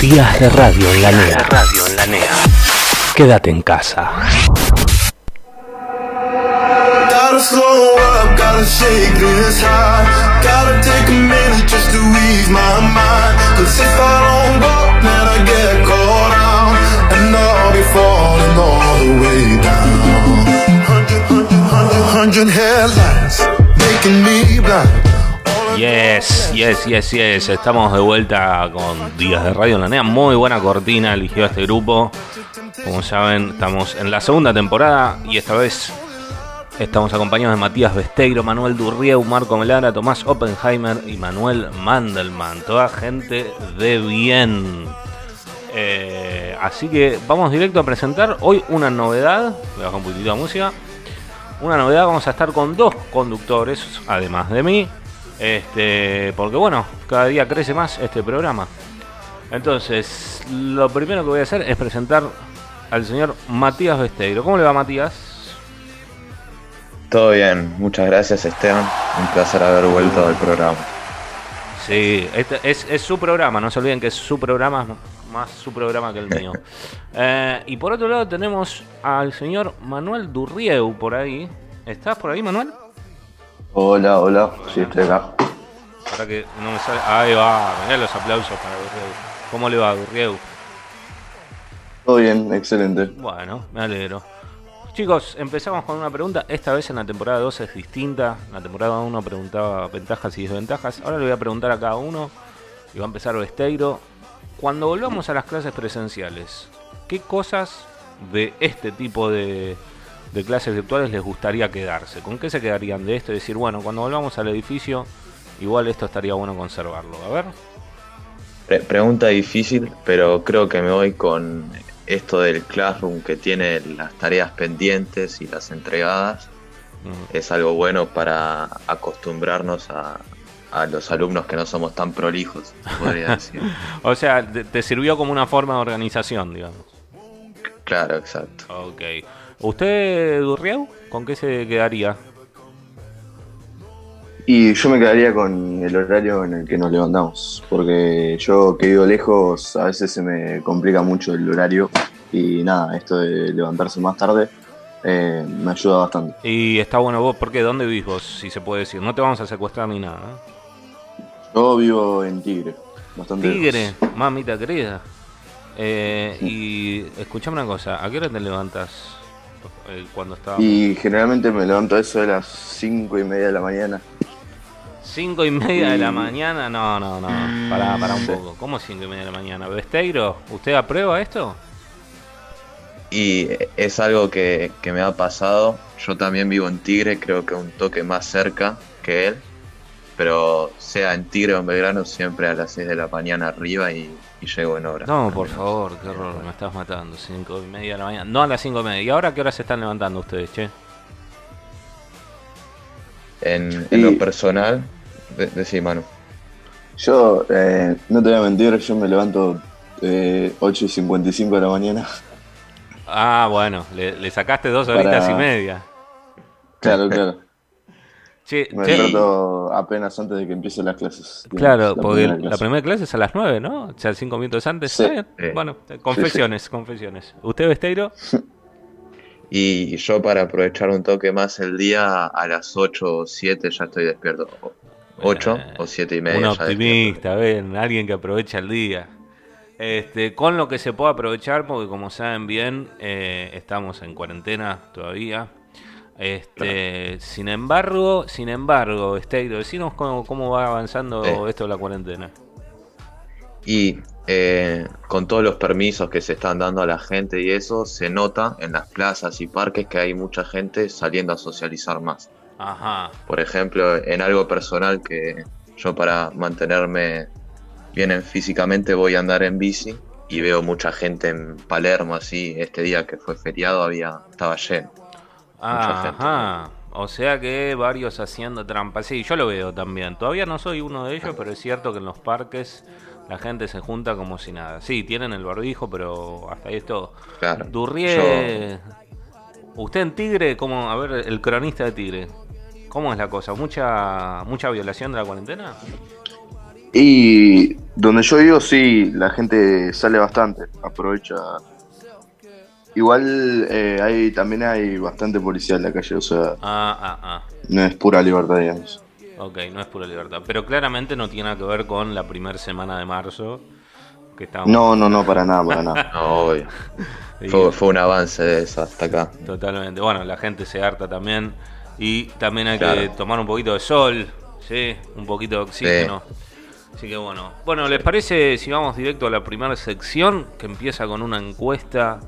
Días de radio en la NEA. radio en la NEA. Quédate en casa. Gotta slow up, gotta shake this high. Gotta take a minute just to ease my mind. Cause if I don't go, then I get caught out. And I'll be falling all the way down. Hundred, hundred, hundred, hundred headlights making me blind. Yes, yes, yes, yes. Estamos de vuelta con Días de Radio en la NEA. Muy buena cortina eligió este grupo. Como saben, estamos en la segunda temporada y esta vez estamos acompañados de Matías Besteiro, Manuel Durrieu, Marco Melara, Tomás Oppenheimer y Manuel Mandelman. Toda gente de bien. Eh, así que vamos directo a presentar hoy una novedad. Voy a un poquitito de música. Una novedad, vamos a estar con dos conductores, además de mí. Este, porque bueno, cada día crece más este programa. Entonces, lo primero que voy a hacer es presentar al señor Matías Besteiro. ¿Cómo le va Matías? Todo bien, muchas gracias Esteban. Un placer haber vuelto al programa. Sí, este es, su programa, no se olviden que es su programa, más su programa que el mío. Eh, y por otro lado tenemos al señor Manuel Durrieu por ahí. ¿Estás por ahí, Manuel? Hola, hola, sí, estoy acá. Para que no me sale. Ahí va, mirá los aplausos para Gurrieu. ¿Cómo le va, Gurrieu? Todo bien, excelente. Bueno, me alegro. Chicos, empezamos con una pregunta. Esta vez en la temporada 2 es distinta. En la temporada 1 preguntaba ventajas y desventajas. Ahora le voy a preguntar a cada uno. Y va a empezar Besteiro. Cuando volvamos a las clases presenciales, ¿qué cosas de este tipo de, de clases virtuales les gustaría quedarse? ¿Con qué se quedarían de esto? Y decir, bueno, cuando volvamos al edificio, igual esto estaría bueno conservarlo. A ver. pregunta difícil, pero creo que me voy con esto del Classroom que tiene las tareas pendientes y las entregadas. Es algo bueno para acostumbrarnos a, a los alumnos que no somos tan prolijos, podría decir. o sea, te, sirvió como una forma de organización, digamos. Claro, exacto. Ok. ¿Usted, Durriau, con qué se quedaría? Y yo me quedaría con el horario en el que nos levantamos, porque yo que vivo lejos a veces se me complica mucho el horario y nada, esto de levantarse más tarde eh, me ayuda bastante. Y está bueno vos, ¿por qué? ¿Dónde vivís vos, si se puede decir? No te vamos a secuestrar ni nada, Yo vivo en Tigre, bastante Tigre, mamita querida. Eh, y escuchame una cosa, ¿a qué hora te levantas? Eh, cuando estaba. Y generalmente me levanto a eso de las 5 y media de la mañana. 5 y media de la mañana, no, no, no, para, para un poco. ¿Cómo 5 y media de la mañana? Besteiro, ¿usted aprueba esto? Y es algo que, que me ha pasado. Yo también vivo en Tigre, creo que un toque más cerca que él. Pero sea en Tigre o en Belgrano, siempre a las 6 de la mañana arriba y y llego en hora. No, por favor, qué horror, me estás matando. Cinco y media de la mañana. No a las cinco y media. ¿Y ahora qué hora se están levantando ustedes, che? En, lo personal, de, mano. Yo, eh, no te voy a mentir, yo me levanto eh, 8 y 55 de la mañana. Ah, bueno, le, sacaste dos horitas y media. Claro, claro me desperto apenas antes de que empiecen las clases. Claro, porque la primera clase es a las 9, ¿no? O sea, cinco minutos antes. Bueno, confesiones, confesiones. ¿Usted, Besteiro? Y yo para aprovechar un toque más el día, a las 8 o 7 ya estoy despierto. 8 eh, o 7 y media. Un optimista, ven, alguien que aprovecha el día. Este, con lo que se pueda aprovechar, porque como saben bien, eh, estamos en cuarentena todavía. Este, sin embargo, sin embargo, Esteiro, decinos cómo, va avanzando esto de la cuarentena. Y eh, con todos los permisos que se están dando a la gente y eso, se nota en las plazas y parques que hay mucha gente saliendo a socializar más. Ajá. Por ejemplo, en algo personal que yo para mantenerme bien físicamente voy a andar en bici y veo mucha gente en Palermo así, este día que fue feriado había estaba lleno. Ajá. O sea que varios haciendo trampas. Sí, yo lo veo también. Todavía no soy uno de ellos, pero es cierto que en los parques la gente se junta como si nada. Sí, tienen el barbijo, pero hasta esto. Claro. Durrié. Usted en Tigre, como, a ver, el cronista de Tigre, ¿cómo es la cosa? ¿Mucha, mucha violación de la cuarentena? Y donde yo vivo, sí, la gente sale bastante, aprovecha. Igual eh, hay, también hay bastante policía en la calle, o sea, Ah, ah, ah. no es pura libertad, digamos. Ok, no es pura libertad. Pero claramente no tiene nada que ver con la primera semana de marzo. Que estábamos... No, no, no, para nada, para nada. No, obvio. Sí, Fue, fue un avance de eso hasta acá. Totalmente. Bueno, la gente se harta también. Y también hay que tomar un poquito de sol, ¿sí? Un poquito de oxígeno. Así que bueno. Bueno, ¿les parece si vamos directo a la primera sección? Que empieza con una encuesta.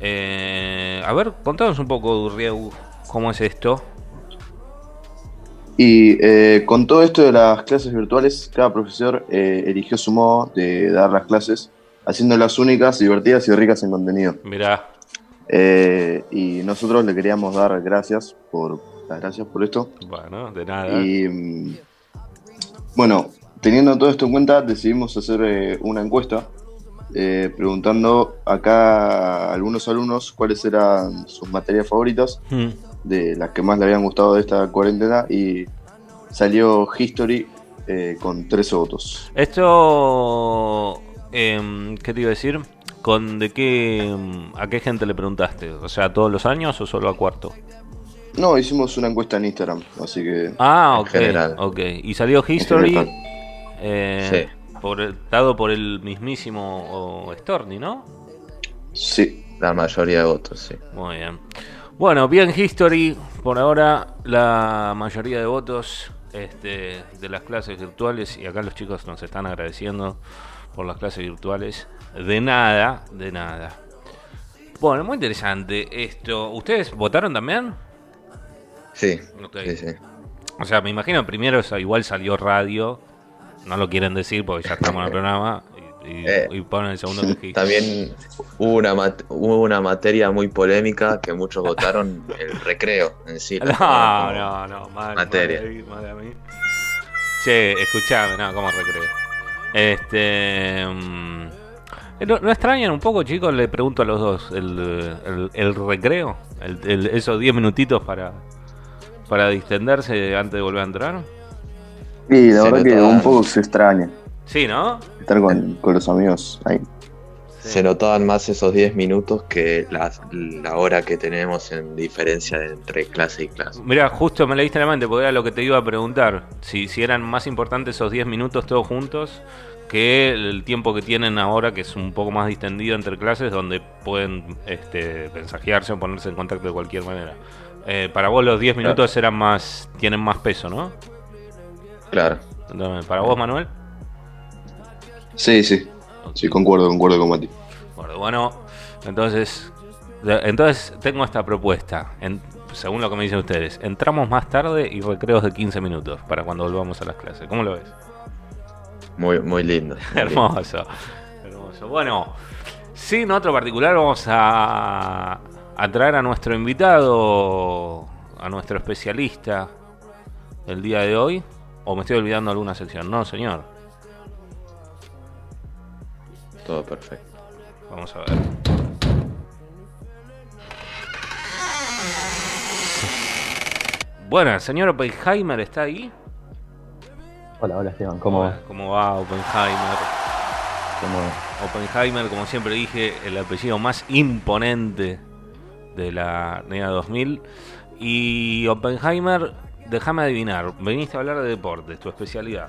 Eh, a ver, contanos un poco, Rieu, cómo es esto. Y eh, con todo esto de las clases virtuales, cada profesor eh, eligió su modo de dar las clases, haciéndolas únicas, divertidas y ricas en contenido. Mirá, Eh, y nosotros le queríamos dar gracias por las gracias por esto. bueno, de nada. Y mm, bueno, teniendo todo esto en cuenta, decidimos hacer eh, una encuesta eh, preguntando acá a algunos alumnos cuáles eran sus materias favoritas, Hmm. de las que más le habían gustado de esta cuarentena, y salió History eh, con 13 votos. Esto, em, ¿qué te iba a decir? ¿Con de qué, em, a qué gente le preguntaste? O sea, ¿todos los años o solo a cuarto? No, hicimos una encuesta en Instagram, así que Ah, En ok, general. ok. Y salió History, general. Por dado por el mismísimo Storni, ¿no? sí. La mayoría de votos, sí. Muy bien. Bueno, bien History, por ahora la mayoría de votos este, de las clases virtuales, y acá los chicos nos están agradeciendo por las clases virtuales. De nada, de nada. Bueno, muy interesante esto. ¿Ustedes votaron también? Sí, Ok. sí, sí. O sea, me imagino primero igual salió radio. No lo quieren decir porque ya estamos en el programa. Y, y- Eh, y ponen el segundo que dijiste. También hubo una, hubo una materia muy polémica que muchos votaron, el recreo en sí. No, como- no, no, mal, materia. ahí, mal a mí. Che, escuchame, no, ¿cómo recreo? Este. mm, ¿No, no extrañan un poco, chicos? Le pregunto a los dos. ¿El, el- el recreo? El- el- ¿Esos 10 minutitos para, para distenderse antes de volver a entrar? Y la Se verdad que un poco se extraña Sí, ¿no? estar con, con los amigos ahí. Se notaban más esos 10 minutos que la, la hora que tenemos en diferencia entre clase y clase. Mira, justo me leíste la mente porque era lo que te iba a preguntar. Si, si eran más importantes esos 10 minutos todos juntos que el tiempo que tienen ahora, que es un poco más distendido entre clases, donde pueden este, mensajearse o ponerse en contacto de cualquier manera. Eh, para vos los 10 minutos eran más tienen más peso, ¿no? Claro. Entonces, Para vos, Manuel. Sí, sí, sí, concuerdo, concuerdo con Mati. Bueno, bueno, entonces, entonces tengo esta propuesta. En- según lo que me dicen ustedes, entramos más tarde y recreos de 15 minutos para cuando volvamos a las clases. ¿Cómo lo ves? Muy, muy lindo. muy lindo. Hermoso, hermoso. Bueno, sin otro particular, vamos a, a traer a nuestro invitado, a nuestro especialista el día de hoy. ¿O me estoy olvidando alguna sección? No, señor. Todo perfecto. Vamos a ver. Bueno, el señor Oppenheimer está ahí. Hola, hola Esteban, ¿cómo va? ¿Cómo va Oppenheimer? ¿Cómo- Oppenheimer, como siempre dije, el apellido más imponente de la NEA 2000. Y Oppenheimer, déjame adivinar, veniste a hablar de deportes, tu especialidad,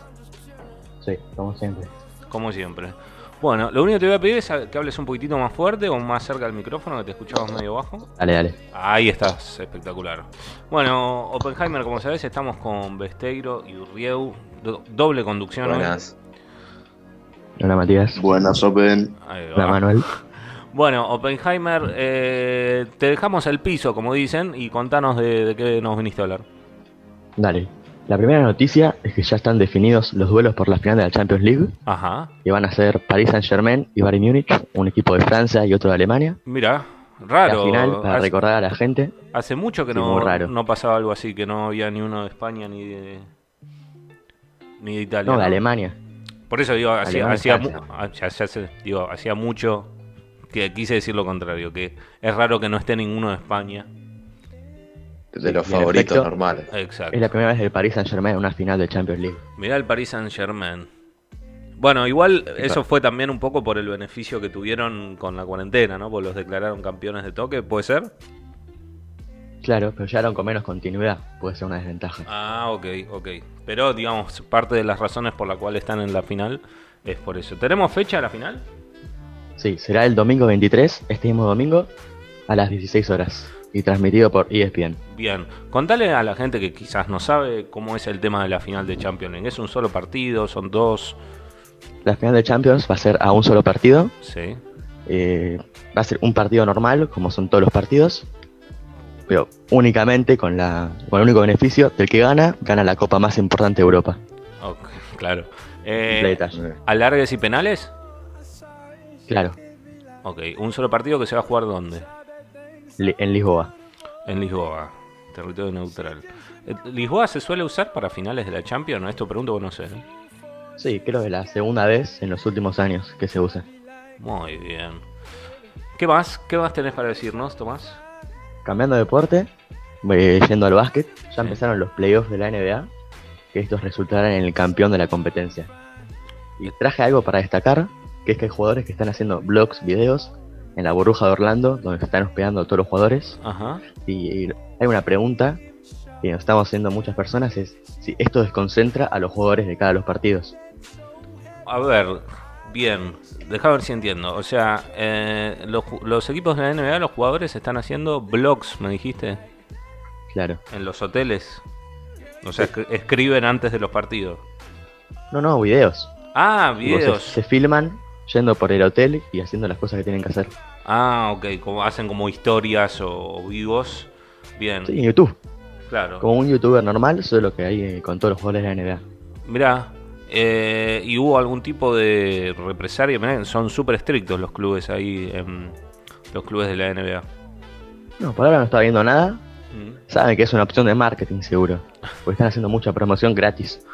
Sí, como siempre. como siempre. Bueno, lo único que te voy a pedir es que hables un poquitito más fuerte o más cerca del micrófono, que te escuchabas medio bajo. Dale, dale. Ahí estás, espectacular. Bueno, Oppenheimer, como sabes, estamos con Besteiro y Urrieu, do- doble conducción hoy. Buenas. Hola Matías. Buenas, Open. Hola Manuel. Bueno, Oppenheimer, eh, te dejamos el piso, como dicen, y contanos de, de qué nos viniste a hablar. Dale. La primera noticia es que ya están definidos los duelos por la final de la Champions League Ajá, y van a ser Paris Saint Germain y Bayern Múnich, un equipo de Francia y otro de Alemania. mira, raro. la final, para hace, recordar a la gente, hace mucho que no, raro. no pasaba algo así, que no había ni uno de España ni de, ni de Italia. no, de. Alemania. Por eso digo, hacía, hacía, mu- ah, ya- ya sé, digo, hacía mucho que quise decir lo contrario, que es raro que no esté ninguno de España. De los favoritos efecto- normales. Exacto. Es la primera vez que el Paris Saint Germain en una final de Champions League. Mirá el Paris Saint Germain. Bueno, igual eso fue también un poco por el beneficio que tuvieron con la cuarentena, ¿no? Porque los declararon campeones de toque, ¿puede ser? Claro, pero llegaron con menos continuidad, puede ser una desventaja. Ah, ok, ok. Pero, digamos, parte de las razones por la cual están en la final es por eso. ¿Tenemos fecha a la final? Sí, será el domingo 23, este mismo domingo, a las 16 horas. Y transmitido por ESPN. Bien, contale a la gente que quizás no sabe cómo es el tema de la final de Champions League. ¿Es un solo partido? ¿Son dos? La final de Champions va a ser a un solo partido. Sí. Eh, va a ser un partido normal, como son todos los partidos. Pero únicamente con, la, con el único beneficio del que gana, gana la copa más importante de Europa. Ok, claro. Eh. ¿Alargues y penales? Claro, Ok, un solo partido que se va a jugar ¿dónde? En Lisboa. En Lisboa, territorio neutral. Eh, ¿Lisboa se suele usar para finales de la Champions? Esto pregunto, bueno, no sé. ¿eh? Sí, creo que la segunda vez en los últimos años que se usa. Muy bien. ¿Qué más? ¿Qué más tenés para decirnos, Tomás? Cambiando de deporte, eh, yendo al básquet, ya Sí. empezaron los playoffs de la NBA, que estos resultarán en el campeón de la competencia. Y traje algo para destacar, que es que hay jugadores que están haciendo blogs, videos, en la burbuja de Orlando, donde se están hospedando todos los jugadores. Ajá. Y hay una pregunta que nos estamos haciendo muchas personas, es si esto desconcentra a los jugadores de cada los partidos. A ver, bien. Deja ver si entiendo. O sea, eh, los, equipos de la NBA, los jugadores están haciendo blogs, me dijiste, Claro. en los hoteles. O sea, escri- escriben antes de los partidos. No, no, videos. Ah, se- videos. se filman yendo por el hotel y haciendo las cosas que tienen que hacer. Ah, ok. Como, hacen como historias o vivos. Bien, Sí, en YouTube. claro. Como un youtuber normal, solo que hay eh, con todos los jugadores de la NBA. Mirá, eh, ¿y hubo algún tipo de represalia? Mirá, son súper estrictos los clubes ahí, en los clubes de la NBA. No, por ahora no estaba viendo nada. Saben que es una opción de marketing seguro. Porque están haciendo mucha promoción gratis.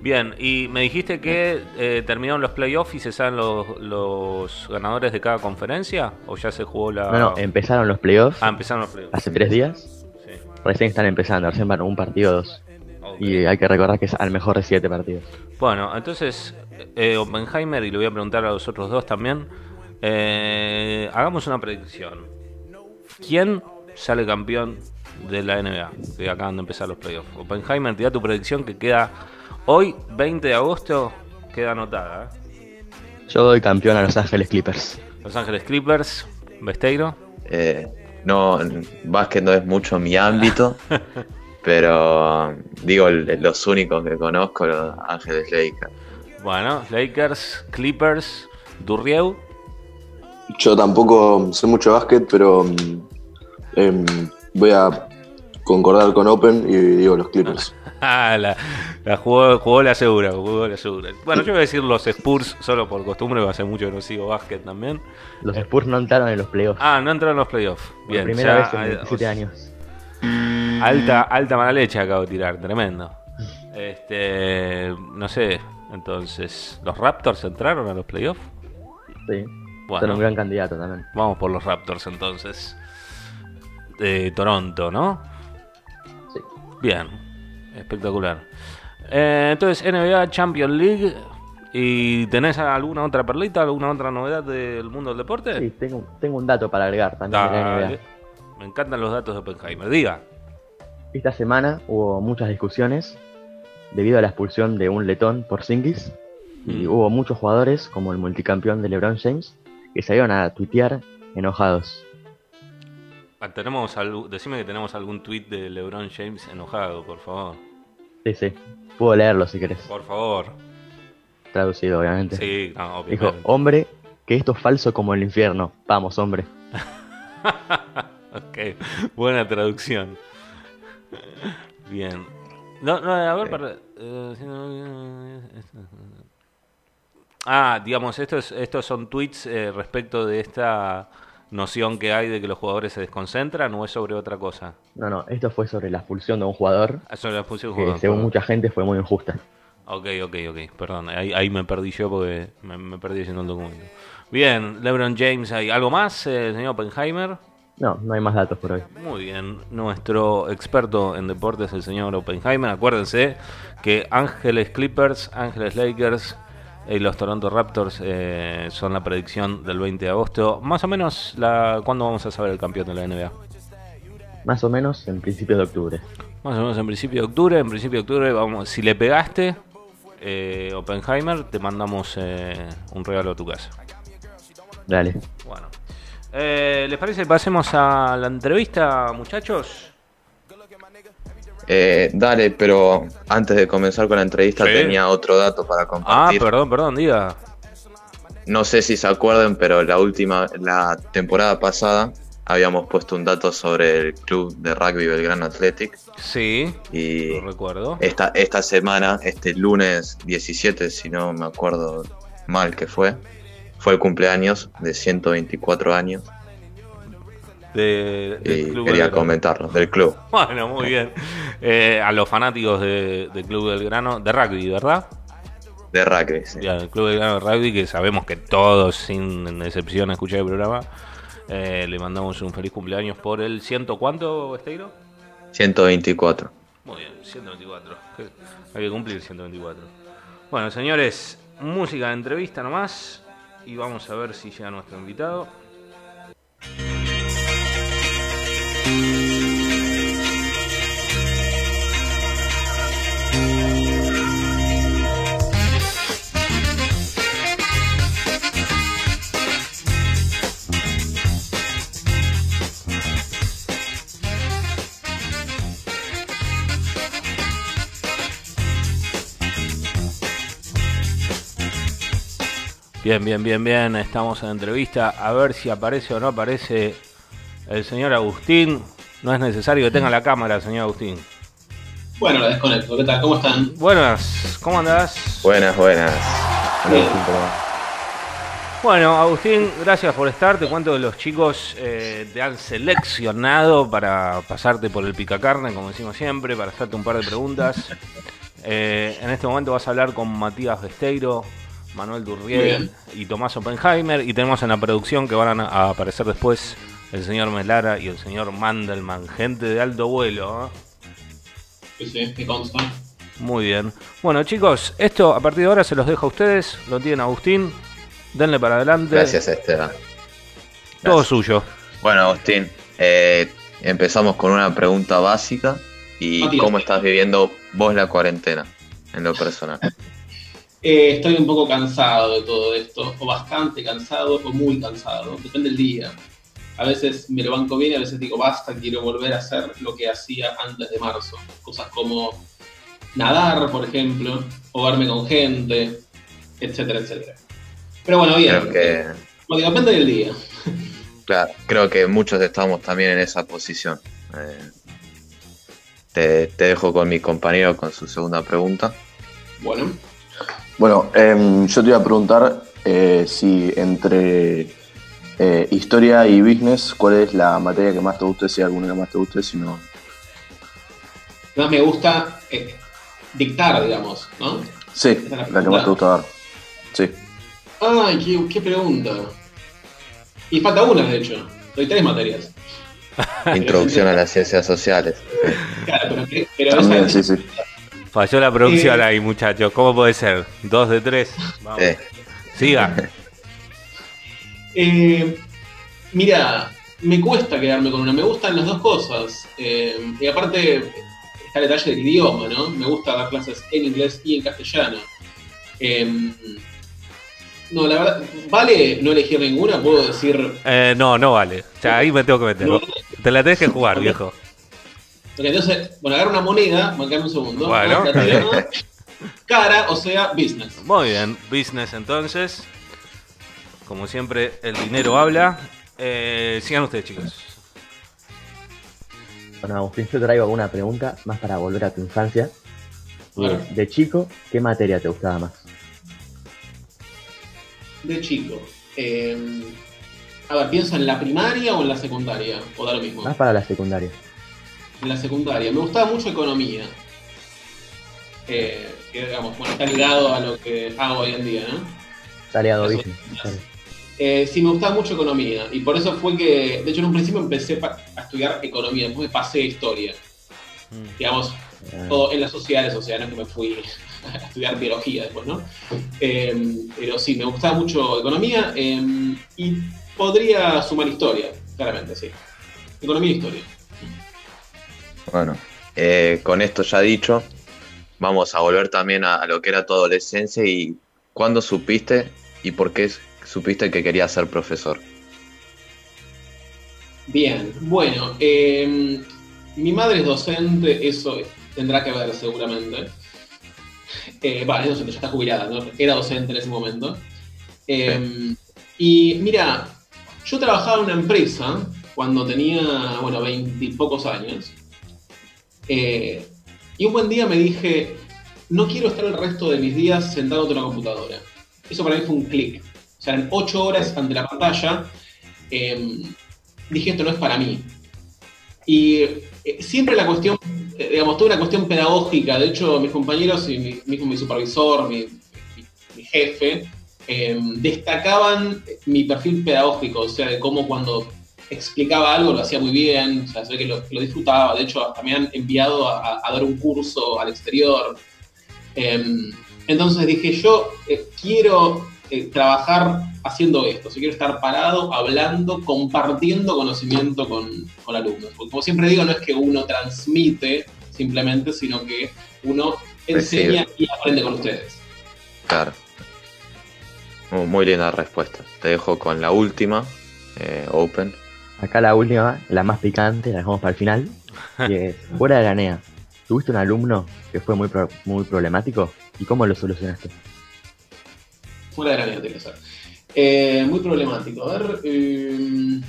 Bien, y me dijiste que eh, terminaron los playoffs y se saben los, los ganadores de cada conferencia, o ya se jugó la... No, no, empezaron los playoffs Ah, empezaron los playoffs. hace tres días. Sí, Recién están empezando, recién van un partido o dos. Y hay que recordar que es al mejor de siete partidos. Bueno, entonces, eh, Oppenheimer, y le voy a preguntar a los otros dos también, eh, hagamos una predicción. ¿Quién sale campeón de la NBA? Que acaban de empezar los playoffs. Oppenheimer, te da tu predicción que queda hoy, 20 de agosto, queda anotada. ¿eh? Yo doy campeón a Los Ángeles Clippers. Los Ángeles Clippers, Besteiro. Eh, no, básquet no es mucho mi ámbito, pero digo los únicos que conozco, los Ángeles Lakers. Bueno, Lakers, Clippers, Durrieu. Yo tampoco sé mucho de básquet, pero mm, em, voy a concordar con Open y digo los Clippers. Ah, la, la jugó, jugó la segura, jugó la segura. Bueno, yo voy a decir los Spurs solo por costumbre, ser mucho que no sigo básquet también. Los Spurs no entraron en los playoffs. Ah, no entraron en los playoffs. por Bien, primera ya, vez en eh, 27 o- años. Alta, alta mala leche acabo de tirar, tremendo. Este, no sé, entonces, ¿los Raptors entraron a los playoffs? Sí. Son Bueno, un gran candidato también. vamos por los Raptors entonces. De Toronto, ¿no? Bien, espectacular. Eh, entonces, NBA Champions League. ¿Y tenés alguna otra perlita, alguna otra novedad del mundo del deporte? Sí, tengo, tengo un dato para agregar también de la. NBA. Me encantan los datos de Oppenheimer. Diga. Esta semana hubo muchas discusiones debido a la expulsión de un letón por Singis y Mm. hubo muchos jugadores, como el multicampeón de LeBron James, que salieron a tuitear enojados. Ah, Tenemos algu- decime que tenemos algún tweet de LeBron James enojado, por favor. Sí, sí. Puedo leerlo si querés. Por favor. Traducido, obviamente. Sí, no, Dijo, obviamente. hombre, que esto es falso como el infierno. Vamos, hombre. ok, buena traducción. Bien. No, no, a ver, para- eh, Ah, digamos, estos, estos son tweets eh, respecto de esta noción que hay de que los jugadores se desconcentran o es sobre otra cosa. No, no, esto fue sobre la expulsión de un jugador Ah, sobre la expulsión de que jugador, según perdón. mucha gente fue muy injusta. Ok, ok, ok, perdón, ahí, ahí me perdí yo porque me, me perdí haciendo el documento. Bien, LeBron James, ¿hay algo más, eh, señor Oppenheimer? No, no hay más datos por hoy. Muy bien, nuestro experto en deportes, el señor Oppenheimer. Acuérdense que Ángeles Clippers, Ángeles Lakers, y los Toronto Raptors eh, son la predicción del 20 de agosto. Más o menos, la, ¿cuándo vamos a saber el campeón de la NBA? Más o menos en principios de octubre. Más o menos en principio de octubre. En principio de octubre, vamos, si le pegaste, eh, Oppenheimer, te mandamos eh, un regalo a tu casa. Dale. Bueno. Eh, ¿Les parece que pasemos a la entrevista, muchachos? Eh, dale, pero antes de comenzar con la entrevista Sí. tenía otro dato para Ah, compartir. perdón, perdón, diga. No sé si se acuerdan, pero la última, la temporada pasada habíamos puesto un dato sobre el club de rugby Belgrano Athletic Sí, y lo recuerdo. esta, esta semana, este lunes 17, si no me acuerdo mal que fue, fue el cumpleaños de 124 años De, del y Club quería Belgrano. comentarlo, del club, Bueno, muy bien. Eh, a los fanáticos de- del Club Belgrano, de rugby, ¿verdad? de rugby. sí. Ya, el Club Belgrano de Rugby, que sabemos que todos, sin excepción, escuchan el programa. Eh, le mandamos un feliz cumpleaños por el ciento cuánto, Esteiro? 124. Muy bien, 124. Que- Hay que cumplir 124. Bueno, señores, música de entrevista nomás. Y vamos a ver si llega nuestro invitado. Bien, bien, bien, bien. Estamos en entrevista. A ver si aparece o no aparece el señor Agustín. No es necesario que tenga la cámara, señor Agustín. Bueno, la desconecto. ¿Qué tal? ¿Cómo están? Buenas, ¿cómo andás? Buenas, buenas. Bien. Bueno, Agustín, gracias por estar. Te cuento que los chicos eh, te han seleccionado para pasarte por el picacarne, como decimos siempre, para hacerte un par de preguntas. Eh, en este momento vas a hablar con Matías Besteiro, Manuel Durriel y Tomás Oppenheimer. Y tenemos en la producción que van a, aparecer después el señor Melara y el señor Mandelman, gente de alto vuelo. ¿eh? Sí, sí, me consta. Muy bien. Bueno, chicos, esto a partir de ahora se los dejo a ustedes. Lo tienen Agustín. Denle para adelante. Gracias, Esteban. Todo Gracias. suyo. Bueno, Agustín, eh, empezamos con una pregunta básica. ¿Y Matías. cómo estás viviendo vos la cuarentena en lo personal? Eh, estoy un poco cansado de todo esto, o bastante cansado, o muy cansado, depende del día. A veces me lo banco bien, a veces digo basta, quiero volver a hacer lo que hacía antes de marzo. Cosas como nadar, por ejemplo, o verme con gente, etcétera, etcétera. Pero bueno, bien. Creo que, Bueno, depende del día. claro, creo que muchos estamos también en esa posición. Eh, te, te dejo con mi compañero con su segunda pregunta. Bueno, Bueno, em, yo te iba a preguntar eh, si entre eh, historia y business, ¿cuál es la materia que más te guste? Si alguna que más te guste, si no. más me gusta eh, dictar, digamos, ¿no? Sí, es la la que más te gusta dar. Sí. Ay, qué, qué pregunta. Y falta una, de hecho. Doy tres materias. Introducción a las ciencias sociales. Claro, pero, pero También, esa- sí, sí. Falló la producción ahí, muchachos. ¿Cómo puede ser? Dos de tres. Vamos. Eh, Siga. Eh, mira, me cuesta quedarme con una. Me gustan las dos cosas. Eh, y aparte, está el detalle del idioma, ¿no? Me gusta dar clases en inglés y en castellano. Eh, no, la verdad, ¿vale no elegir ninguna? Puedo decir. Eh, no, no vale. O sea, ahí me tengo que meter. No. Te la tenés que jugar, viejo. Entonces, bueno, agarro una moneda, bancame un segundo. Bueno. Cara, o sea, business. Muy bien. Business entonces. Como siempre, el dinero habla. Eh, sigan ustedes, chicos. Bueno, Agustín, yo traigo alguna pregunta más para volver a tu infancia. Bueno. De chico, ¿qué materia te gustaba más? De chico. eh, a ver, ¿pienso en la primaria o en la secundaria? O da lo mismo. Más para la secundaria. En la secundaria. Me gustaba mucho economía. Eh, que digamos, bueno, está ligado a lo que hago hoy en día, ¿no? Está ligado a Eso- business. Eh, sí, me gustaba mucho economía. Y por eso fue que, de hecho, en un principio empecé a estudiar economía, después me pasé a historia. Digamos, Ah, todo en las sociales, o sea, no es que me fui a estudiar biología después, ¿no? Eh, pero sí, me gustaba mucho economía eh, y podría sumar historia, claramente, sí. Economía e historia. Bueno, eh, con esto ya dicho, vamos a volver también a, lo que era tu adolescencia y cuándo supiste y por qué supiste que querías ser profesor. Bien, bueno, eh, mi madre es docente, eso tendrá que ver seguramente. Eh, vale, es docente, ya está jubilada, ¿no? era docente en ese momento. Eh, y mira, yo trabajaba en una empresa cuando tenía, bueno, veintipocos años. Eh, y un buen día me dije, no quiero estar el resto de mis días sentado ante una computadora. Eso para mí fue un clic. O sea, en ocho horas ante la pantalla, eh, dije, esto no es para mí. Y eh, siempre la cuestión, eh, digamos, toda una cuestión pedagógica. De hecho, mis compañeros y mi, mismo mi supervisor, mi, jefe, eh, destacaban mi perfil pedagógico, o sea, de cómo cuando explicaba algo lo hacía muy bien, o sea, se ve que lo, disfrutaba. De hecho, hasta me han enviado a, a dar un curso al exterior. Eh, entonces dije, yo eh, quiero eh, trabajar haciendo esto, o sea, quiero estar parado, hablando, compartiendo conocimiento con, con alumnos. Porque como siempre digo, no es que uno transmite simplemente, sino que uno enseña Recibe. y aprende con ustedes. Claro. Muy, muy linda respuesta. Te dejo con la última, eh, Open. Acá la última, la más picante, la dejamos para el final. Que es, fuera de la NEA, ¿tuviste un alumno que fue muy, pro- muy problemático? ¿Y cómo lo solucionaste? Fuera de la que ser. Eh, muy problemático. A ver. eh,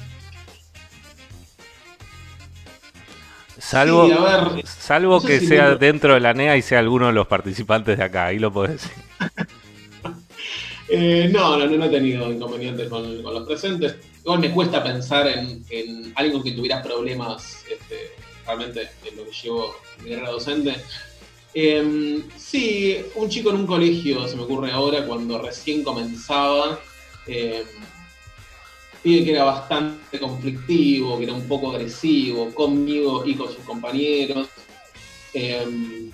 Salvo, Sí, a ver, salvo no sé que si sea me- dentro de la NEA y sea alguno de los participantes de acá, ahí lo podés decir. eh, no, no, no he tenido inconvenientes con, con los presentes. Igual me cuesta pensar en, en alguien que tuviera problemas este, realmente en lo que llevo mi carrera docente. Eh, sí, un chico en un colegio, se me ocurre ahora, cuando recién comenzaba, eh, pide que era bastante conflictivo, que era un poco agresivo conmigo y con sus compañeros. Eh,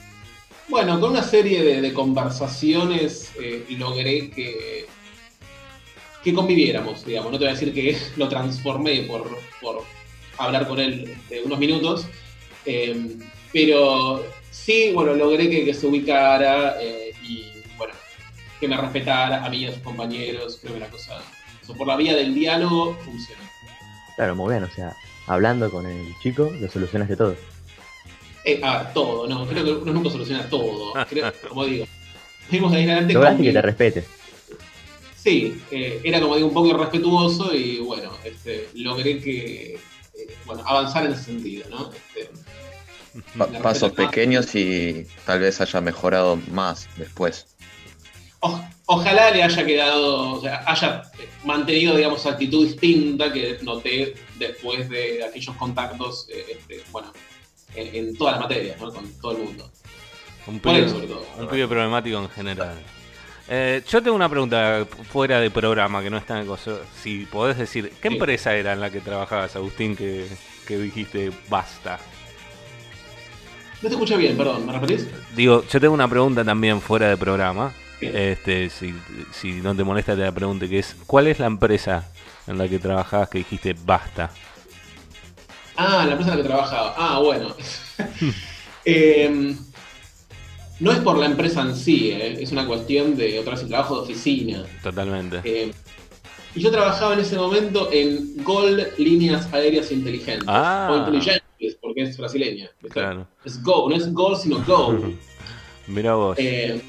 bueno, con una serie de, de conversaciones eh, logré que, que conviviéramos, digamos. No te voy a decir que lo transformé por, por hablar con él este, unos minutos, eh, pero sí, bueno, logré que, que se ubicara eh, y, bueno, que me respetara a mí y a sus compañeros. Creo que la cosa, eso, por la vía del diálogo, funciona. Claro, muy bien, o sea, hablando con el chico, lo solucionaste todo. Eh, a ver, todo, no, creo que uno nunca soluciona todo. Creo, como digo, fuimos de ahí adelante Lograste que te respete. Sí, eh, era como digo un poco irrespetuoso y bueno, este, logré que eh, bueno, avanzar en ese sentido, ¿no? Este, Pa- pasos más. pequeños y tal vez haya mejorado más después. O- ojalá le haya quedado, o sea, haya mantenido, digamos, actitud distinta que noté después de aquellos contactos, eh, este, bueno, en, en todas las materias, ¿no? Con todo el mundo. Un Por él, pibe, sobre todo. un pibe problemático en general. Eh, yo tengo una pregunta fuera de programa que no está en el coso. Si podés decir, ¿qué Sí. empresa era en la que trabajabas, Agustín, que, que dijiste basta? No te escuché bien, perdón, ¿me repetís? Digo, yo tengo una pregunta también fuera de programa. Bien. Este, si, si no te molesta te la pregunte, que es, ¿cuál es la empresa en la que trabajabas que dijiste basta? Ah, la empresa en la que trabajaba. Ah, bueno. Eh, no es por la empresa en sí, eh, es una cuestión de otra vez el trabajo de oficina. Totalmente. Eh, y yo trabajaba en ese momento en Gold Líneas Aéreas Inteligentes. Ah. O inteligentes, porque es brasileña. Claro. Es Go, no es Gold, sino Go. Mira vos. Eh,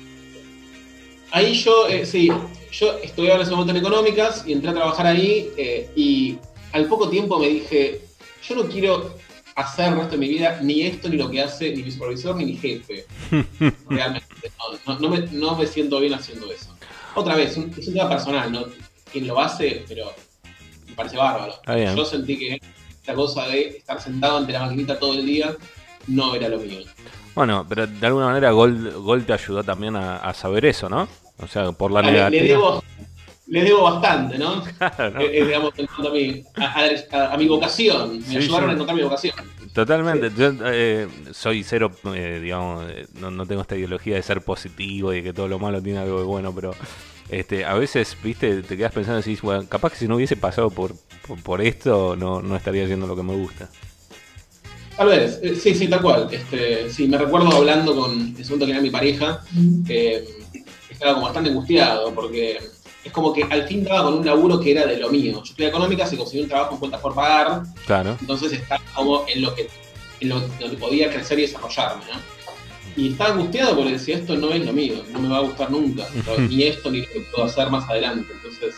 ahí yo, eh, sí, yo estudiaba en ese momento en económicas y entré a trabajar ahí y al poco tiempo me dije, yo no quiero hacer el resto de mi vida ni esto ni lo que hace ni mi supervisor ni mi jefe. Realmente, no, no- no me, no me siento bien haciendo eso. Otra vez, un- es un tema personal, ¿no? Quien lo hace, pero me parece bárbaro. Yo sentí que esta cosa de estar sentado ante la maquinita todo el día no era lo mío. Bueno, pero de alguna manera Gol, Gol te ayudó también a, a saber eso, ¿no? O sea, por la le, negativa. debo, le debo bastante, ¿no? Claro, ¿no? Eh, eh, digamos, en cuanto a mi, a, a- a mi vocación. Me Sí, ayudaron sí. a encontrar mi vocación. Totalmente. Yo eh, soy cero, eh, digamos, no, no tengo esta ideología de ser positivo y de que todo lo malo tiene algo de bueno, pero este, a veces, viste, te quedas pensando y decís, bueno, capaz que si no hubiese pasado por, por, por esto, no, no estaría haciendo lo que me gusta. Tal vez, eh, sí, sí, tal cual. Este, sí, me recuerdo hablando con el segundo que era mi pareja, que estaba como bastante angustiado, porque es como que al fin daba con un laburo que era de lo mío. Yo estudié económicas y conseguí un trabajo en cuentas por pagar, Claro. entonces estaba como en lo que, en lo, que podía crecer y desarrollarme, ¿no? Y estaba angustiado porque decía, esto no es lo mío, no me va a gustar nunca, ni esto ni lo que puedo hacer más adelante. Entonces,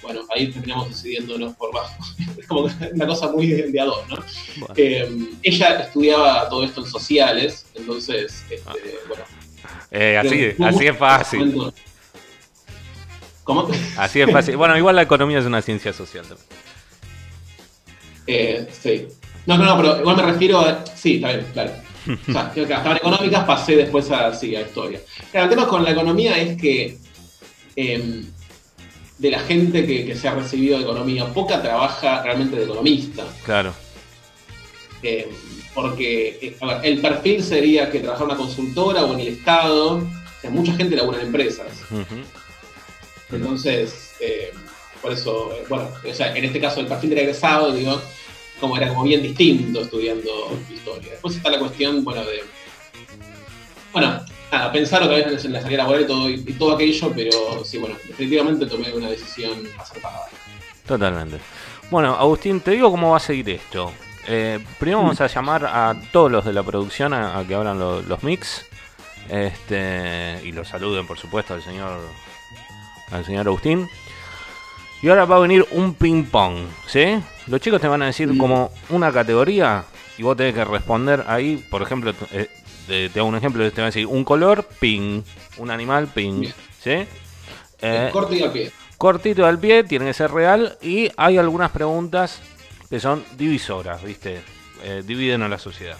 bueno, ahí terminamos decidiéndonos por bajo. es como una cosa muy de, a dos, ¿no? Bueno. Eh, ella estudiaba todo esto en sociales, entonces, este, bueno. Eh, así, así es fácil. Así es fácil. Bueno, igual la economía es una ciencia social también. Eh, sí. No, no, no, pero igual me refiero a. Sí, está bien, claro. O sea, creo que estaban económicas, pasé después a, sí, a historia. Claro, el tema con la economía es que eh, de la gente que, que se ha recibido de economía, poca trabaja realmente de economista. Claro. Eh, porque eh, a ver, el perfil sería que trabajar en una consultora o en el Estado. O sea, mucha gente labura en empresas. Ujú. Entonces, eh, por eso, eh, bueno, o sea, en este caso el perfil del egresado, digo, como era como bien distinto estudiando historia. Después está la cuestión, bueno, de. Bueno, nada, pensar otra vez en la salida laboral y todo, y todo aquello, pero sí, bueno, definitivamente tomé una decisión acertada. Totalmente. Bueno, Agustín, te digo cómo va a seguir esto. Eh, primero vamos a llamar a todos los de la producción a, que abran lo- los mix. Este, y los saluden, por supuesto, al señor al señor Agustín. Y ahora va a venir un ping pong, ¿sí? Los chicos te van a decir como una categoría y vos tenés que responder ahí, por ejemplo, eh, te, te hago un ejemplo, te van a decir un color, ping, un animal, ping, Bien. ¿sí? Eh, Corto y a pie. cortito al pie, tiene que ser real y hay algunas preguntas que son divisoras, ¿viste? Eh, dividen a la sociedad.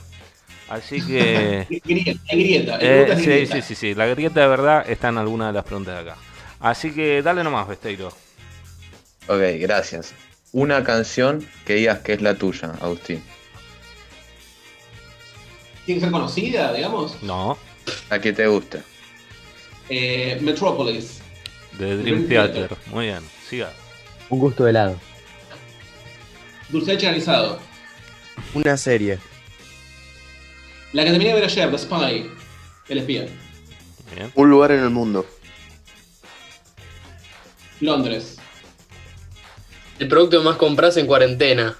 Así que... Grieta, hay grieta. eh, preguntas de sí, grieta. sí, sí, sí, la grieta de verdad está en alguna de las preguntas de acá. Así que dale nomás, Besteiro. Ok, gracias. Una canción que digas que es la tuya, Agustín. Tiene que ser conocida, digamos. No, La que te guste. Eh, Metropolis. de Dream Dream Theater. Theater. Muy bien, siga. Un gusto de helado. Dulce granizado. Una serie. La que terminé de ver ayer, The Spy. El espía. Bien. Un lugar en el mundo. Londres. El producto que más compras en cuarentena.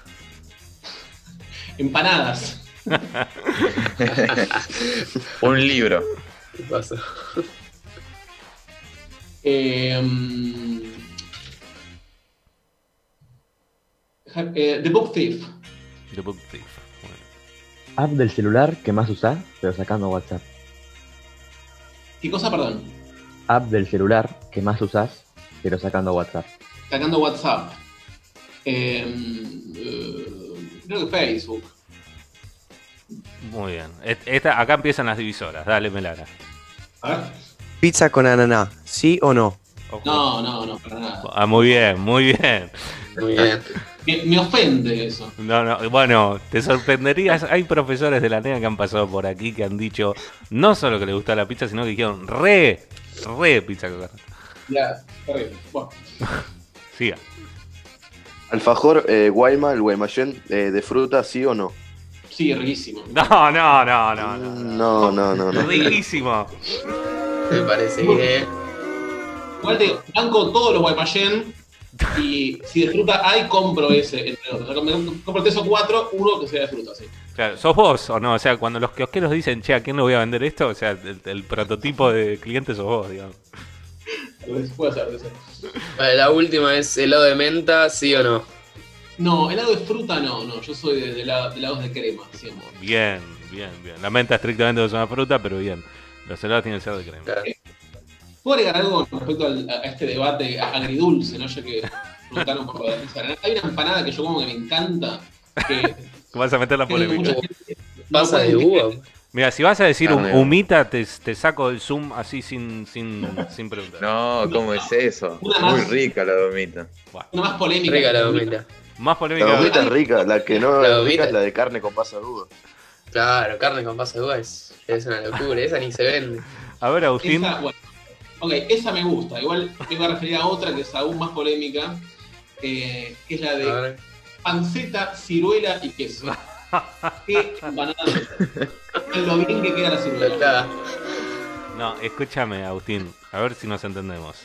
Empanadas. Un libro. ¿Qué pasa? Eh, ja- eh, The Book Thief. The Book Thief. Bien. App del celular que más usás, pero sacando WhatsApp. ¿Qué cosa, perdón? App del celular que más usás, pero sacando WhatsApp. Sacando WhatsApp. Eh, eh, creo que Facebook. Muy bien. Esta, acá empiezan las divisoras. Dale, Melara. A ver. Pizza con ananá. ¿Sí o no? Ojo. No, no, no, para nada. Ah, muy bien, muy bien. Muy bien. Me, me ofende eso. No, no, bueno, te sorprenderías. Hay profesores de la NEA que han pasado por aquí que han dicho no solo que les gusta la pizza, sino que dijeron re, re pizza con. Ya, terrible. Bueno, Siga. Alfajor, eh, Guayma, el Guaymallén, eh, de fruta, ¿sí o no? sí, riquísimo. No, no, no, no, no. No, no, no, no. Riquísimo. Me parece que. Igual te digo, banco todos los Guaymallén y si de fruta hay, compro ese entre otros. O sea, me compro tres o cuatro, uno que sea de fruta, sí. Claro, ¿sos vos o no? O sea, cuando los kiosqueros dicen, che, ¿a quién le voy a vender esto? O sea, el, el prototipo de cliente sos vos, digamos. Tal vez Puede ser, puede ser. Vale, la última es helado de menta, ¿sí o no? No, helado de fruta no, no. Yo soy de, de, la- de helados de crema, siempre. Bien, bien, bien. La menta estrictamente es una fruta, pero bien. Los helados tienen que ser de crema. Claro. ¿Puedo agregar algo con respecto al- a este debate agridulce, ¿no? Ya que preguntaron por lo de. Hay una empanada que yo como que me encanta, que Vas a meter la polémica. gente- Pasa de. Mira, si vas a decir un humita, te, te saco el zoom así sin, sin, sin preguntar. No, ¿cómo es eso? Una Muy más. rica la domita. Una más polémica. Rica la domita. Más La polémica. gomita es rica, la que no La gomita. es la de carne con pasa de uva. Claro, carne con pasa de uva es, es una locura, esa ni se vende. A ver, Agustín. Esa, bueno, ok, esa me gusta. Igual me iba a referir a otra que es aún más polémica, eh, que es la de panceta, ciruela y queso. Qué. Lo bien que queda la. No, escúchame, Agustín. A ver si nos entendemos.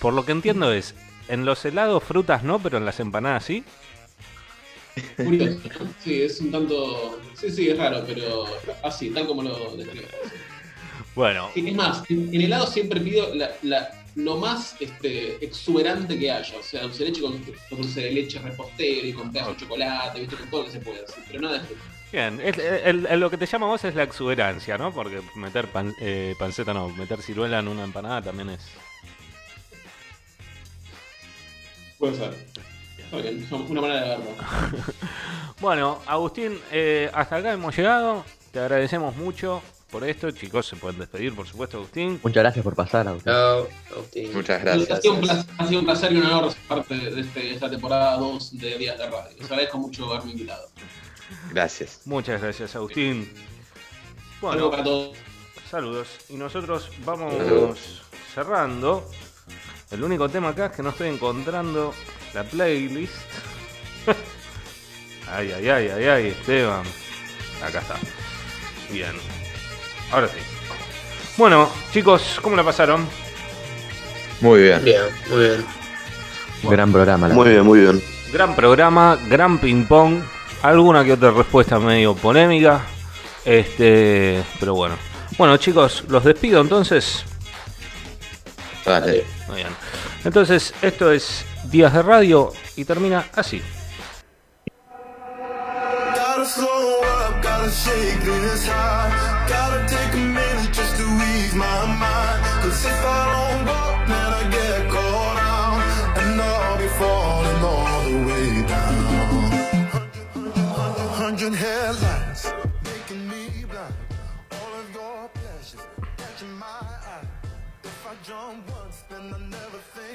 Por lo que entiendo es, en los helados frutas no, pero en las empanadas sí. Sí, es un tanto. Sí, sí, es raro, pero así, tal como lo describo. Bueno, es más, en, en helado siempre pido la, la- lo más este, exuberante que haya. O sea, dulce de leche con, con dulce de leche repostero y con pedazo de chocolate, ¿viste? con todo lo que se puede hacer. Pero nada de bien. es- el- el- lo que te llama a vos es la exuberancia, ¿no? Porque meter pan- eh, panceta no, meter ciruela en una empanada también es. Puede ser. Una manera de verlo. Bueno, Agustín, eh, hasta acá hemos llegado. Te agradecemos mucho por esto. Chicos, se pueden despedir, por supuesto, Agustín. Muchas gracias por pasar, Agustín. Chao, Agustín. Muchas Ha gracias. sido, un placer, ha sido un placer y un honor ser parte de, este- de esta temporada 2 de Días de Radio. Les agradezco mucho haberme invitado. Gracias. Muchas gracias, Agustín. Bueno, para todos. saludos. Y nosotros vamos Saludos. cerrando. El único tema acá es que no estoy encontrando la playlist. ay, ay, ay, ay, ay, Esteban. Acá está. Bien. Ahora sí. Bueno, chicos, ¿cómo la pasaron? Muy bien. Bien, muy bien. Gran programa. la Muy bien, muy bien. Gran programa, gran ping pong, alguna que otra respuesta medio polémica. Este, pero bueno. Bueno, chicos, los despido entonces. Vale. Muy bien. Entonces, esto es Días de Radio y termina así. Gotta slow up, gotta shake this high. Gotta my mind. Cause if I don't go, then I get caught out. And I'll be falling all the way down. Hundred headlights making me blind. All of your pleasures catching my eye. If I jump once, then I never think.